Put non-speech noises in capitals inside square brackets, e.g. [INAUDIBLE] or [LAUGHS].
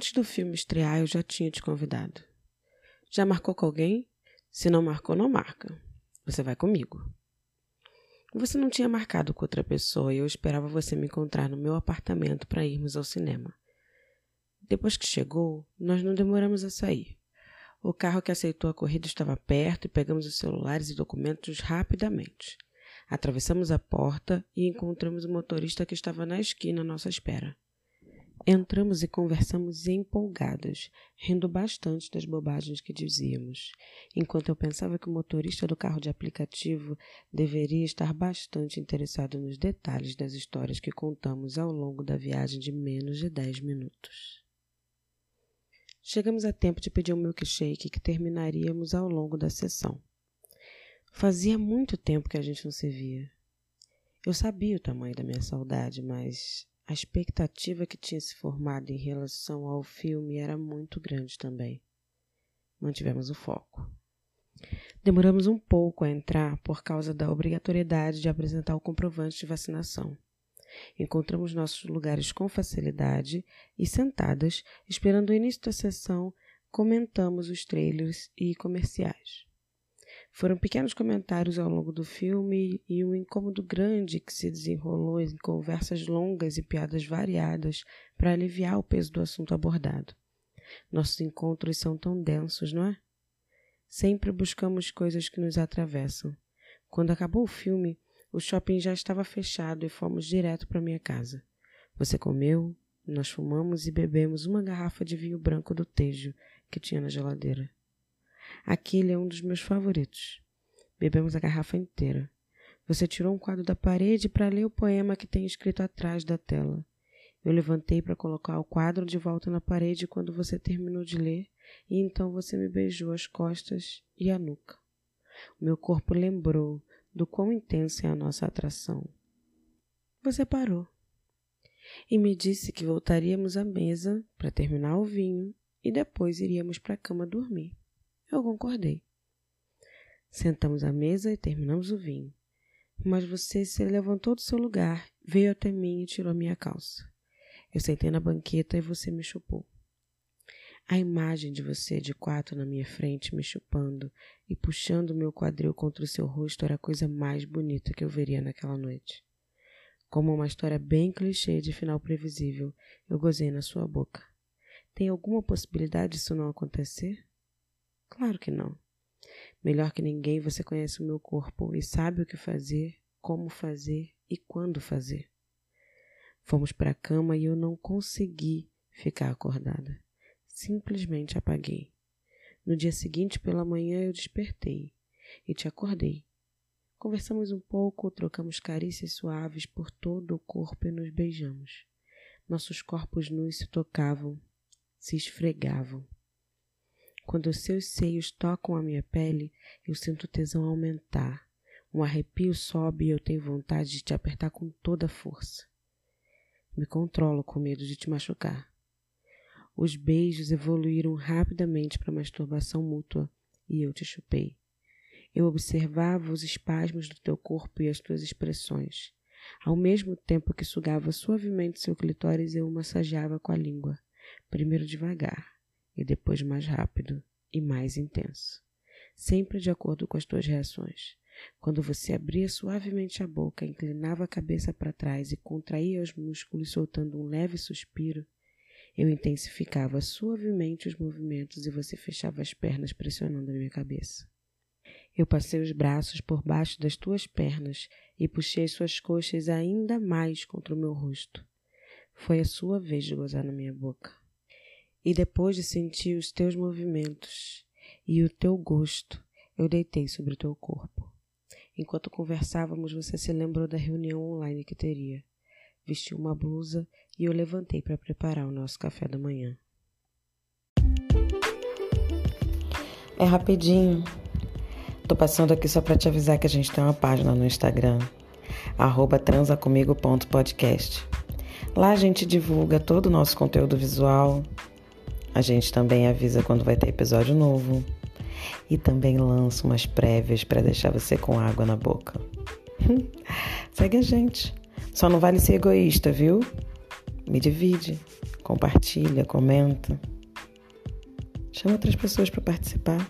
Antes do filme estrear, eu já tinha te convidado. Já marcou com alguém? Se não marcou, não marca. Você vai comigo. Você não tinha marcado com outra pessoa e eu esperava você me encontrar no meu apartamento para irmos ao cinema. Depois que chegou, nós não demoramos a sair. O carro que aceitou a corrida estava perto e pegamos os celulares e documentos rapidamente. Atravessamos a porta e encontramos o motorista que estava na esquina à nossa espera. Entramos e conversamos empolgados, rindo bastante das bobagens que dizíamos, enquanto eu pensava que o motorista do carro de aplicativo deveria estar bastante interessado nos detalhes das histórias que contamos ao longo da viagem de menos de dez minutos. Chegamos a tempo de pedir um milkshake que terminaríamos ao longo da sessão. Fazia muito tempo que a gente não se via. Eu sabia o tamanho da minha saudade, mas a expectativa que tinha se formado em relação ao filme era muito grande também. Mantivemos o foco. Demoramos um pouco a entrar por causa da obrigatoriedade de apresentar o comprovante de vacinação. Encontramos nossos lugares com facilidade e, sentadas, esperando o início da sessão, comentamos os trailers e comerciais. Foram pequenos comentários ao longo do filme e um incômodo grande que se desenrolou em conversas longas e piadas variadas para aliviar o peso do assunto abordado. Nossos encontros são tão densos, não é? Sempre buscamos coisas que nos atravessam. Quando acabou o filme, o shopping já estava fechado e fomos direto para minha casa. Você comeu, nós fumamos e bebemos uma garrafa de vinho branco do Tejo que tinha na geladeira. Aquele é um dos meus favoritos. Bebemos a garrafa inteira. Você tirou um quadro da parede para ler o poema que tem escrito atrás da tela. Eu levantei para colocar o quadro de volta na parede quando você terminou de ler, e então você me beijou as costas e a nuca. O meu corpo lembrou do quão intensa é a nossa atração. Você parou e me disse que voltaríamos à mesa para terminar o vinho e depois iríamos para a cama dormir. Eu concordei. Sentamos à mesa e terminamos o vinho. Mas você se levantou do seu lugar, veio até mim e tirou minha calça. Eu sentei na banqueta e você me chupou. A imagem de você de quatro na minha frente, me chupando e puxando meu quadril contra o seu rosto era a coisa mais bonita que eu veria naquela noite. Como uma história bem clichê de final previsível, eu gozei na sua boca. Tem alguma possibilidade disso não acontecer? Claro que não. Melhor que ninguém você conhece o meu corpo e sabe o que fazer, como fazer e quando fazer. Fomos para a cama e eu não consegui ficar acordada. Simplesmente apaguei. No dia seguinte, pela manhã, eu despertei e te acordei. Conversamos um pouco, trocamos carícias suaves por todo o corpo e nos beijamos. Nossos corpos nus se tocavam, se esfregavam. Quando seus seios tocam a minha pele, eu sinto o tesão aumentar. Um arrepio sobe e eu tenho vontade de te apertar com toda a força. Me controlo com medo de te machucar. Os beijos evoluíram rapidamente para masturbação mútua e eu te chupei. Eu observava os espasmos do teu corpo e as tuas expressões. Ao mesmo tempo que sugava suavemente seu clitóris, eu o massageava com a língua, primeiro devagar, e depois mais rápido e mais intenso, sempre de acordo com as tuas reações. Quando você abria suavemente a boca, inclinava a cabeça para trás e contraía os músculos, soltando um leve suspiro, eu intensificava suavemente os movimentos e você fechava as pernas pressionando a minha cabeça. Eu passei os braços por baixo das tuas pernas e puxei suas coxas ainda mais contra o meu rosto. Foi a sua vez de gozar na minha boca. E depois de sentir os teus movimentos e o teu gosto, eu deitei sobre o teu corpo. Enquanto conversávamos, você se lembrou da reunião online que teria. Vestiu uma blusa e eu levantei para preparar o nosso café da manhã. É rapidinho. Tô passando aqui só para te avisar que a gente tem uma página no Instagram, transacomigo.podcast. Lá a gente divulga todo o nosso conteúdo visual, a gente também avisa quando vai ter episódio novo e também lança umas prévias para deixar você com água na boca. [LAUGHS] Segue a gente. Só não vale ser egoísta, viu? me divide, compartilha, comenta. Chama outras pessoas para participar.